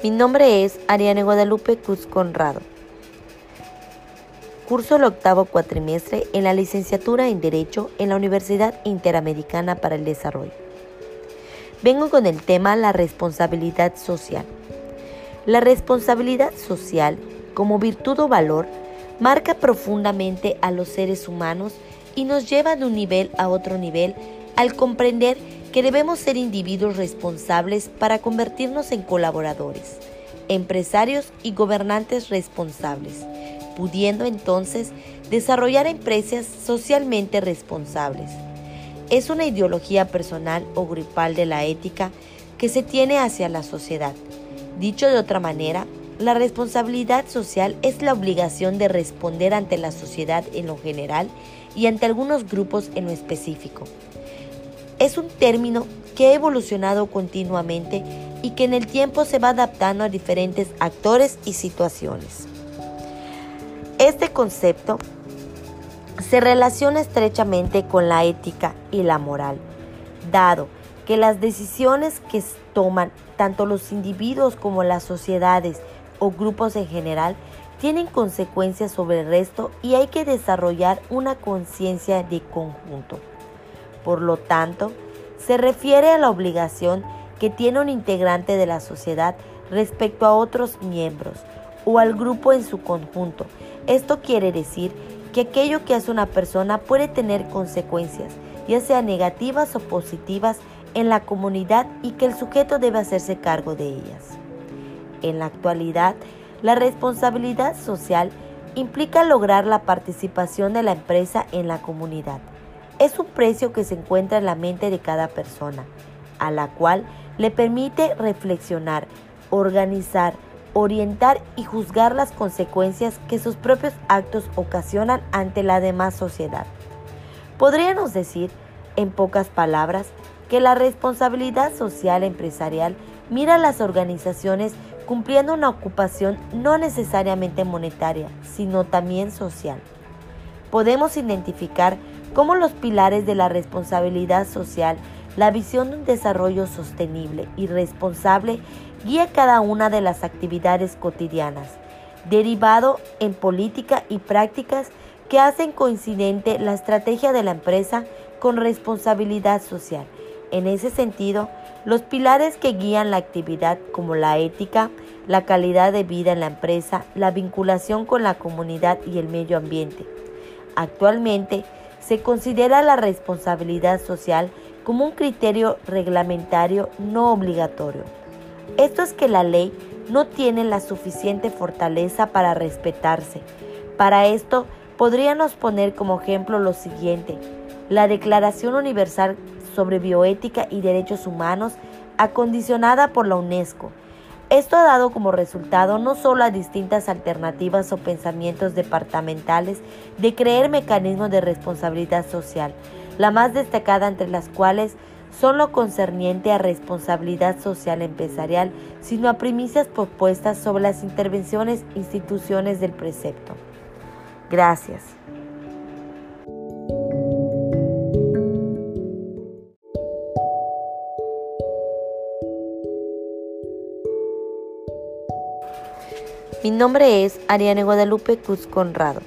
Mi nombre es Ariane Guadalupe Cruz Conrado. Curso el octavo cuatrimestre en la licenciatura en Derecho en la Universidad Interamericana para el Desarrollo. Vengo con el tema la responsabilidad social. La responsabilidad social, como virtud o valor, marca profundamente a los seres humanos y nos lleva de un nivel a otro nivel al comprender que debemos ser individuos responsables para convertirnos en colaboradores, empresarios y gobernantes responsables, pudiendo entonces desarrollar empresas socialmente responsables. Es una ideología personal o grupal de la ética que se tiene hacia la sociedad. Dicho de otra manera, la responsabilidad social es la obligación de responder ante la sociedad en lo general y ante algunos grupos en lo específico es un término que ha evolucionado continuamente y que en el tiempo se va adaptando a diferentes actores y situaciones. Este concepto se relaciona estrechamente con la ética y la moral, dado que las decisiones que toman tanto los individuos como las sociedades o grupos en general tienen consecuencias sobre el resto y hay que desarrollar una conciencia de conjunto. Por lo tanto, se refiere a la obligación que tiene un integrante de la sociedad respecto a otros miembros o al grupo en su conjunto. Esto quiere decir que aquello que hace una persona puede tener consecuencias, ya sea negativas o positivas, en la comunidad y que el sujeto debe hacerse cargo de ellas. En la actualidad, la responsabilidad social implica lograr la participación de la empresa en la comunidad es un precio que se encuentra en la mente de cada persona, a la cual le permite reflexionar, organizar, orientar y juzgar las consecuencias que sus propios actos ocasionan ante la demás sociedad. Podríamos decir, en pocas palabras, que la responsabilidad social empresarial mira a las organizaciones cumpliendo una ocupación no necesariamente monetaria, sino también social. Podemos identificar como los pilares de la responsabilidad social, la visión de un desarrollo sostenible y responsable guía cada una de las actividades cotidianas, derivado en política y prácticas que hacen coincidente la estrategia de la empresa con responsabilidad social. En ese sentido, los pilares que guían la actividad como la ética, la calidad de vida en la empresa, la vinculación con la comunidad y el medio ambiente. Actualmente, se considera la responsabilidad social como un criterio reglamentario no obligatorio. Esto es que la ley no tiene la suficiente fortaleza para respetarse. Para esto, podríamos poner como ejemplo lo siguiente. La Declaración Universal sobre Bioética y Derechos Humanos, acondicionada por la UNESCO, esto ha dado como resultado no solo a distintas alternativas o pensamientos departamentales de creer mecanismos de responsabilidad social, la más destacada entre las cuales son lo concerniente a responsabilidad social empresarial, sino a primicias propuestas sobre las intervenciones instituciones del precepto. Gracias. Mi nombre es Ariane Guadalupe Cruz Conrado.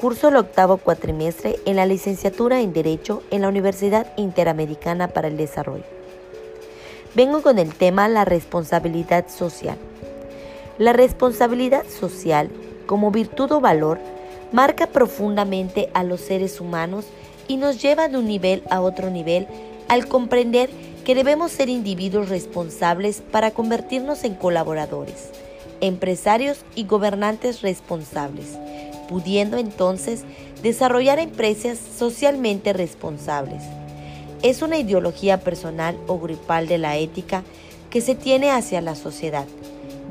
Curso el octavo cuatrimestre en la licenciatura en Derecho en la Universidad Interamericana para el Desarrollo. Vengo con el tema la responsabilidad social. La responsabilidad social, como virtud o valor, marca profundamente a los seres humanos y nos lleva de un nivel a otro nivel al comprender que debemos ser individuos responsables para convertirnos en colaboradores, empresarios y gobernantes responsables, pudiendo entonces desarrollar empresas socialmente responsables. Es una ideología personal o grupal de la ética que se tiene hacia la sociedad.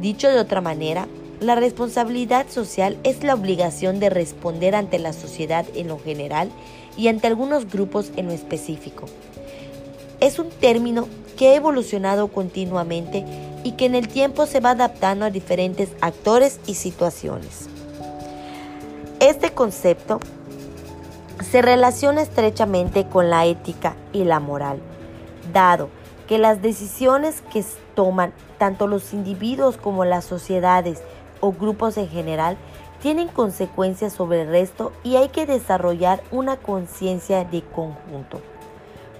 Dicho de otra manera, la responsabilidad social es la obligación de responder ante la sociedad en lo general y ante algunos grupos en lo específico es un término que ha evolucionado continuamente y que en el tiempo se va adaptando a diferentes actores y situaciones. Este concepto se relaciona estrechamente con la ética y la moral, dado que las decisiones que toman tanto los individuos como las sociedades o grupos en general tienen consecuencias sobre el resto y hay que desarrollar una conciencia de conjunto.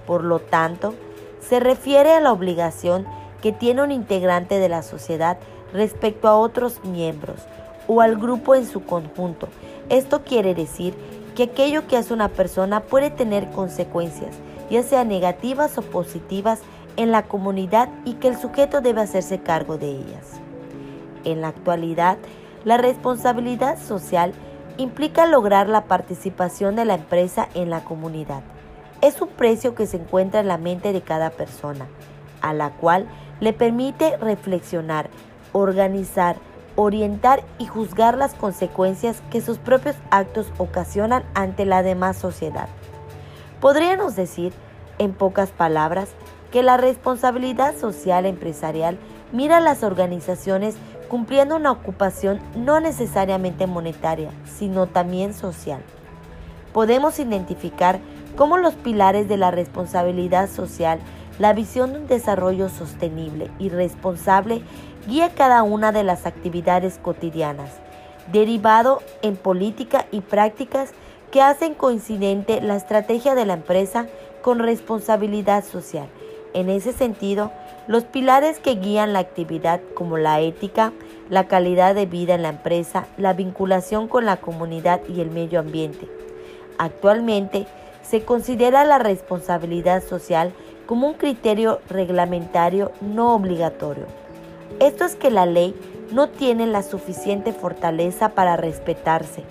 Por lo tanto, se refiere a la obligación que tiene un integrante de la sociedad respecto a otros miembros o al grupo en su conjunto. Esto quiere decir que aquello que hace una persona puede tener consecuencias, ya sea negativas o positivas, en la comunidad y que el sujeto debe hacerse cargo de ellas. En la actualidad, la responsabilidad social implica lograr la participación de la empresa en la comunidad. Es un precio que se encuentra en la mente de cada persona, a la cual le permite reflexionar, organizar, orientar y juzgar las consecuencias que sus propios actos ocasionan ante la demás sociedad. Podríamos decir, en pocas palabras, que la responsabilidad social empresarial mira a las organizaciones cumpliendo una ocupación no necesariamente monetaria, sino también social. Podemos identificar cómo los pilares de la responsabilidad social, la visión de un desarrollo sostenible y responsable guía cada una de las actividades cotidianas, derivado en política y prácticas que hacen coincidente la estrategia de la empresa con responsabilidad social en ese sentido, los pilares que guían la actividad como la ética, la calidad de vida en la empresa, la vinculación con la comunidad y el medio ambiente. Actualmente, se considera la responsabilidad social como un criterio reglamentario no obligatorio. Esto es que la ley no tiene la suficiente fortaleza para respetarse.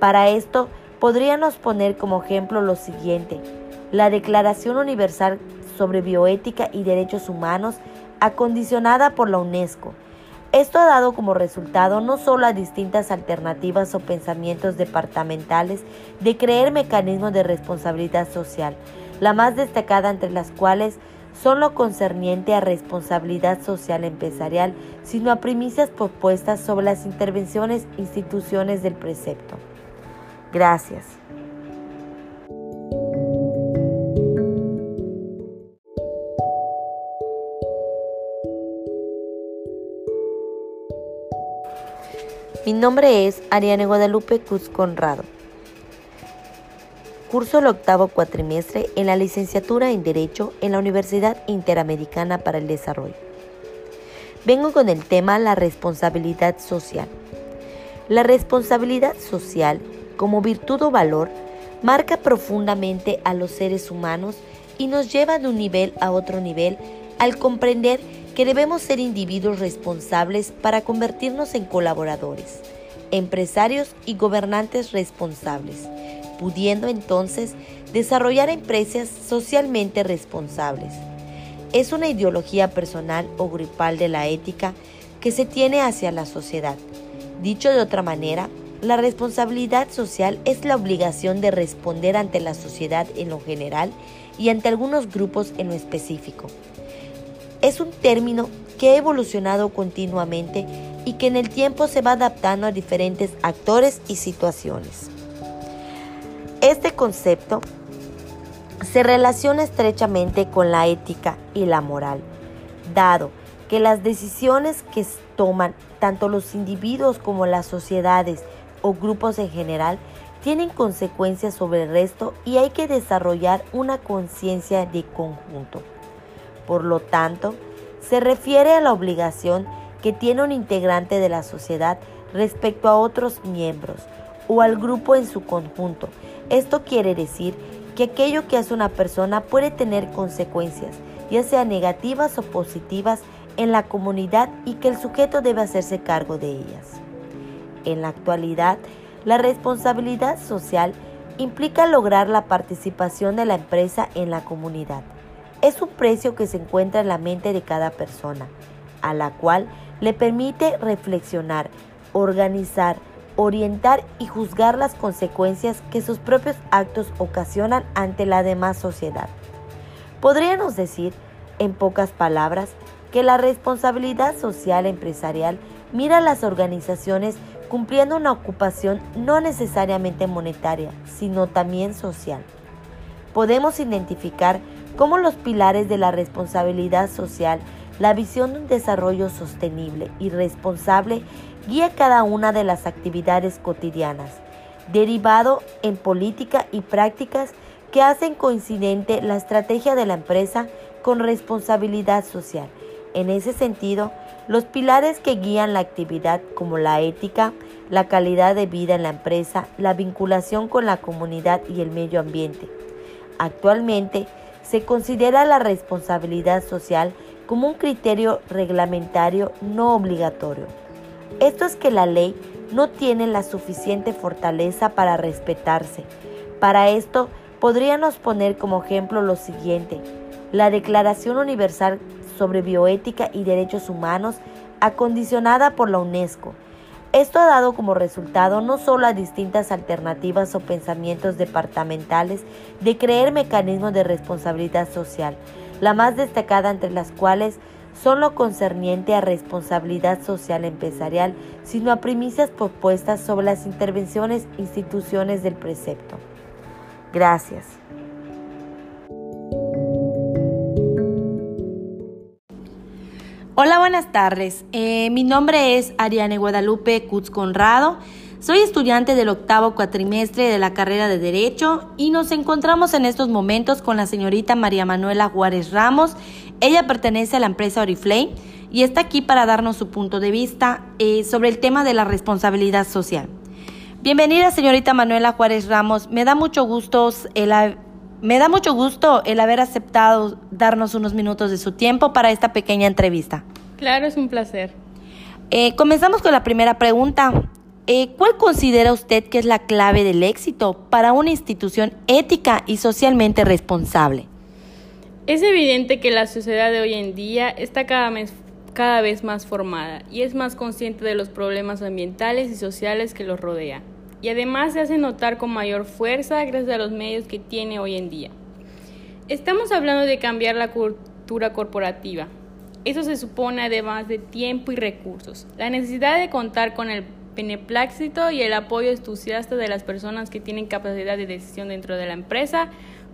Para esto, podríamos poner como ejemplo lo siguiente. La Declaración Universal sobre bioética y derechos humanos acondicionada por la UNESCO. Esto ha dado como resultado no solo a distintas alternativas o pensamientos departamentales de creer mecanismos de responsabilidad social, la más destacada entre las cuales son lo concerniente a responsabilidad social empresarial, sino a primicias propuestas sobre las intervenciones instituciones del precepto. Gracias. Mi nombre es Ariane Guadalupe Cruz Conrado. Curso el octavo cuatrimestre en la licenciatura en Derecho en la Universidad Interamericana para el Desarrollo. Vengo con el tema la responsabilidad social. La responsabilidad social, como virtud o valor, marca profundamente a los seres humanos y nos lleva de un nivel a otro nivel al comprender que debemos ser individuos responsables para convertirnos en colaboradores, empresarios y gobernantes responsables, pudiendo entonces desarrollar empresas socialmente responsables. Es una ideología personal o grupal de la ética que se tiene hacia la sociedad. Dicho de otra manera, la responsabilidad social es la obligación de responder ante la sociedad en lo general y ante algunos grupos en lo específico es un término que ha evolucionado continuamente y que en el tiempo se va adaptando a diferentes actores y situaciones. Este concepto se relaciona estrechamente con la ética y la moral, dado que las decisiones que toman tanto los individuos como las sociedades o grupos en general tienen consecuencias sobre el resto y hay que desarrollar una conciencia de conjunto. Por lo tanto, se refiere a la obligación que tiene un integrante de la sociedad respecto a otros miembros o al grupo en su conjunto. Esto quiere decir que aquello que hace una persona puede tener consecuencias, ya sea negativas o positivas, en la comunidad y que el sujeto debe hacerse cargo de ellas. En la actualidad, la responsabilidad social implica lograr la participación de la empresa en la comunidad es un precio que se encuentra en la mente de cada persona, a la cual le permite reflexionar, organizar, orientar y juzgar las consecuencias que sus propios actos ocasionan ante la demás sociedad. Podríamos decir, en pocas palabras, que la responsabilidad social empresarial mira a las organizaciones cumpliendo una ocupación no necesariamente monetaria, sino también social. Podemos identificar cómo los pilares de la responsabilidad social, la visión de un desarrollo sostenible y responsable guía cada una de las actividades cotidianas, derivado en política y prácticas que hacen coincidente la estrategia de la empresa con responsabilidad social. En ese sentido, los pilares que guían la actividad como la ética, la calidad de vida en la empresa, la vinculación con la comunidad y el medio ambiente. Actualmente, se considera la responsabilidad social como un criterio reglamentario no obligatorio. Esto es que la ley no tiene la suficiente fortaleza para respetarse. Para esto, podríamos poner como ejemplo lo siguiente. La Declaración Universal sobre Bioética y Derechos Humanos, acondicionada por la UNESCO, esto ha dado como resultado no solo a distintas alternativas o pensamientos departamentales de creer mecanismos de responsabilidad social, la más destacada entre las cuales son lo concerniente a responsabilidad social empresarial, sino a primicias propuestas sobre las intervenciones instituciones del precepto. Gracias. Hola, buenas tardes. Eh, mi nombre es Ariane Guadalupe Cutz Conrado. Soy estudiante del octavo cuatrimestre de la carrera de Derecho y nos encontramos en estos momentos con la señorita María Manuela Juárez Ramos. Ella pertenece a la empresa Oriflame y está aquí para darnos su punto de vista eh, sobre el tema de la responsabilidad social. Bienvenida, señorita Manuela Juárez Ramos. Me da mucho gusto el me da mucho gusto el haber aceptado darnos unos minutos de su tiempo para esta pequeña entrevista. Claro, es un placer. Eh, comenzamos con la primera pregunta. Eh, ¿Cuál considera usted que es la clave del éxito para una institución ética y socialmente responsable? Es evidente que la sociedad de hoy en día está cada vez, cada vez más formada y es más consciente de los problemas ambientales y sociales que los rodean y además se hace notar con mayor fuerza gracias a los medios que tiene hoy en día. Estamos hablando de cambiar la cultura corporativa. Eso se supone además de tiempo y recursos. La necesidad de contar con el beneplácito y el apoyo entusiasta de las personas que tienen capacidad de decisión dentro de la empresa,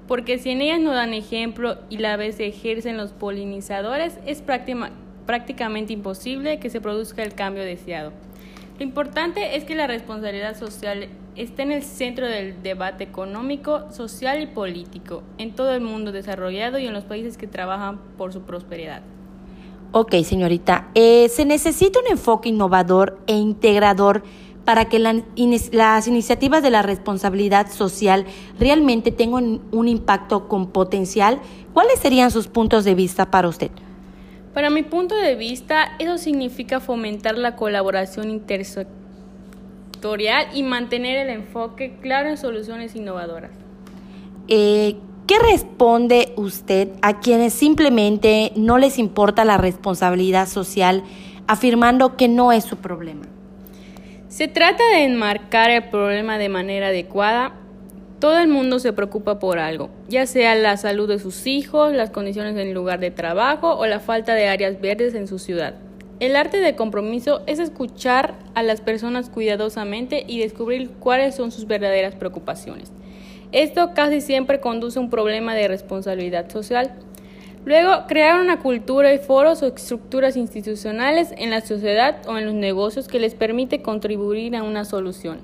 porque si en ellas no dan ejemplo y la vez ejercen los polinizadores, es prácticamente imposible que se produzca el cambio deseado. Lo importante es que la responsabilidad social esté en el centro del debate económico, social y político en todo el mundo desarrollado y en los países que trabajan por su prosperidad. Ok, señorita, eh, se necesita un enfoque innovador e integrador para que las iniciativas de la responsabilidad social realmente tengan un impacto con potencial. ¿Cuáles serían sus puntos de vista para usted? Para mi punto de vista, eso significa fomentar la colaboración intersectorial y mantener el enfoque claro en soluciones innovadoras. Eh, ¿Qué responde usted a quienes simplemente no les importa la responsabilidad social afirmando que no es su problema? Se trata de enmarcar el problema de manera adecuada todo el mundo se preocupa por algo, ya sea la salud de sus hijos, las condiciones en el lugar de trabajo o la falta de áreas verdes en su ciudad. El arte de compromiso es escuchar a las personas cuidadosamente y descubrir cuáles son sus verdaderas preocupaciones. Esto casi siempre conduce a un problema de responsabilidad social. Luego, crear una cultura y foros o estructuras institucionales en la sociedad o en los negocios que les permite contribuir a una solución.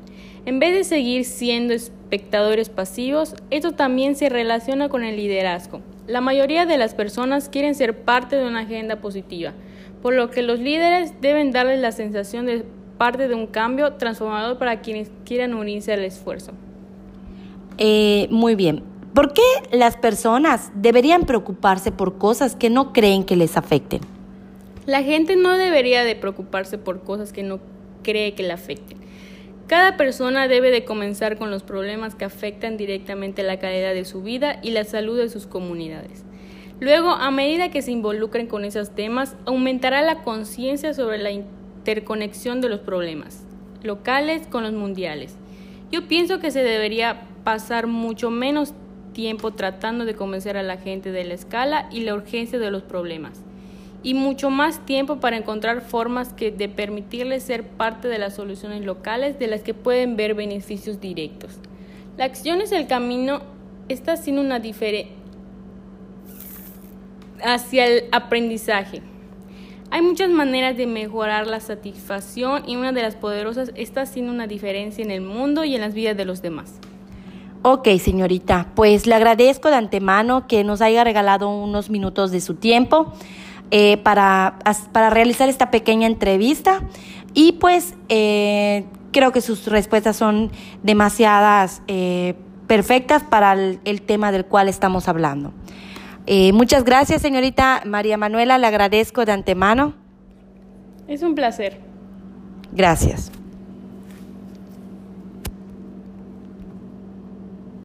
En vez de seguir siendo espectadores pasivos, esto también se relaciona con el liderazgo. La mayoría de las personas quieren ser parte de una agenda positiva, por lo que los líderes deben darles la sensación de parte de un cambio transformador para quienes quieran unirse al esfuerzo. Eh, muy bien. ¿Por qué las personas deberían preocuparse por cosas que no creen que les afecten? La gente no debería de preocuparse por cosas que no cree que le afecten. Cada persona debe de comenzar con los problemas que afectan directamente la calidad de su vida y la salud de sus comunidades. Luego, a medida que se involucren con esos temas, aumentará la conciencia sobre la interconexión de los problemas locales con los mundiales. Yo pienso que se debería pasar mucho menos tiempo tratando de convencer a la gente de la escala y la urgencia de los problemas y mucho más tiempo para encontrar formas que de permitirles ser parte de las soluciones locales de las que pueden ver beneficios directos. La acción es el camino está haciendo una hacia el aprendizaje. Hay muchas maneras de mejorar la satisfacción y una de las poderosas está haciendo una diferencia en el mundo y en las vidas de los demás. Ok, señorita, pues le agradezco de antemano que nos haya regalado unos minutos de su tiempo eh, para, para, realizar esta pequeña entrevista y pues eh, creo que sus respuestas son demasiadas eh, perfectas para el, tema del cual estamos hablando. Eh, muchas gracias, señorita María Manuela, le agradezco de antemano. Es un placer. Gracias.